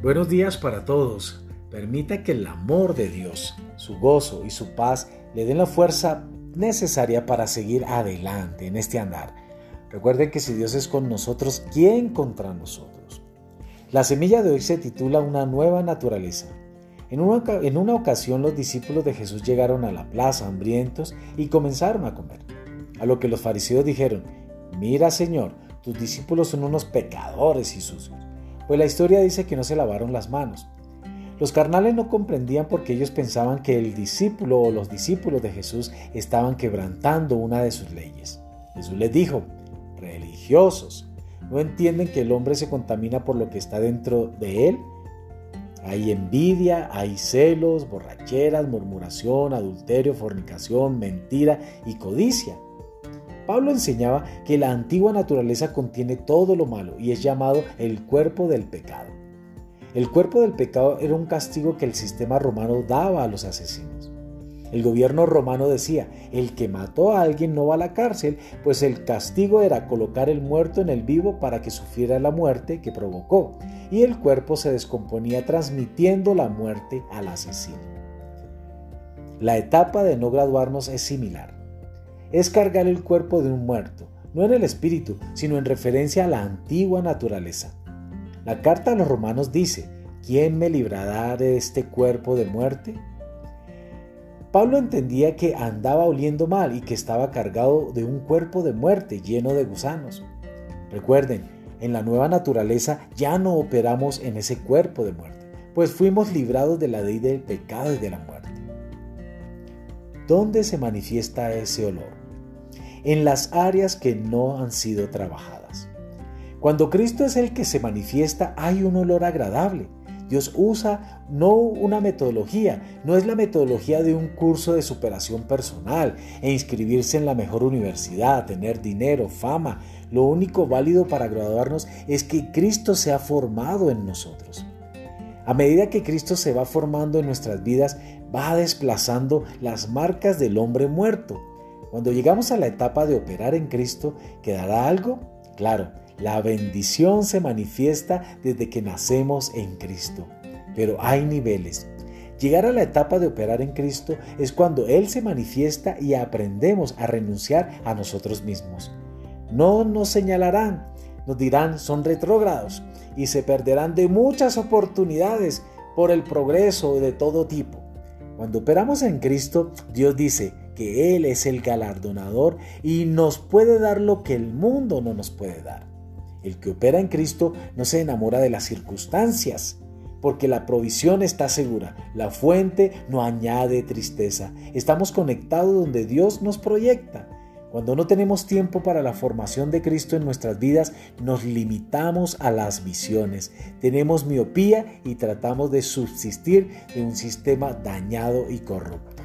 Buenos días para todos. Permita que el amor de Dios, su gozo y su paz le den la fuerza necesaria para seguir adelante en este andar. Recuerden que si Dios es con nosotros, ¿quién contra nosotros? La semilla de hoy se titula Una nueva naturaleza. En una, en una ocasión los discípulos de Jesús llegaron a la plaza hambrientos y comenzaron a comer. A lo que los fariseos dijeron, mira Señor, tus discípulos son unos pecadores y sucios pues la historia dice que no se lavaron las manos. Los carnales no comprendían porque ellos pensaban que el discípulo o los discípulos de Jesús estaban quebrantando una de sus leyes. Jesús les dijo, religiosos, ¿no entienden que el hombre se contamina por lo que está dentro de él? Hay envidia, hay celos, borracheras, murmuración, adulterio, fornicación, mentira y codicia. Pablo enseñaba que la antigua naturaleza contiene todo lo malo y es llamado el cuerpo del pecado. El cuerpo del pecado era un castigo que el sistema romano daba a los asesinos. El gobierno romano decía, el que mató a alguien no va a la cárcel, pues el castigo era colocar el muerto en el vivo para que sufriera la muerte que provocó, y el cuerpo se descomponía transmitiendo la muerte al asesino. La etapa de no graduarnos es similar es cargar el cuerpo de un muerto, no en el espíritu, sino en referencia a la antigua naturaleza. La carta a los romanos dice, ¿quién me librará de este cuerpo de muerte? Pablo entendía que andaba oliendo mal y que estaba cargado de un cuerpo de muerte lleno de gusanos. Recuerden, en la nueva naturaleza ya no operamos en ese cuerpo de muerte, pues fuimos librados de la ley del pecado y de la muerte. ¿Dónde se manifiesta ese olor? En las áreas que no han sido trabajadas. Cuando Cristo es el que se manifiesta, hay un olor agradable. Dios usa no una metodología, no es la metodología de un curso de superación personal e inscribirse en la mejor universidad, tener dinero, fama. Lo único válido para graduarnos es que Cristo se ha formado en nosotros. A medida que Cristo se va formando en nuestras vidas, va desplazando las marcas del hombre muerto. Cuando llegamos a la etapa de operar en Cristo, ¿quedará algo? Claro, la bendición se manifiesta desde que nacemos en Cristo. Pero hay niveles. Llegar a la etapa de operar en Cristo es cuando Él se manifiesta y aprendemos a renunciar a nosotros mismos. No nos señalarán, nos dirán son retrógrados y se perderán de muchas oportunidades por el progreso de todo tipo. Cuando operamos en Cristo, Dios dice que Él es el galardonador y nos puede dar lo que el mundo no nos puede dar. El que opera en Cristo no se enamora de las circunstancias, porque la provisión está segura, la fuente no añade tristeza. Estamos conectados donde Dios nos proyecta. Cuando no tenemos tiempo para la formación de Cristo en nuestras vidas, nos limitamos a las visiones, tenemos miopía y tratamos de subsistir de un sistema dañado y corrupto.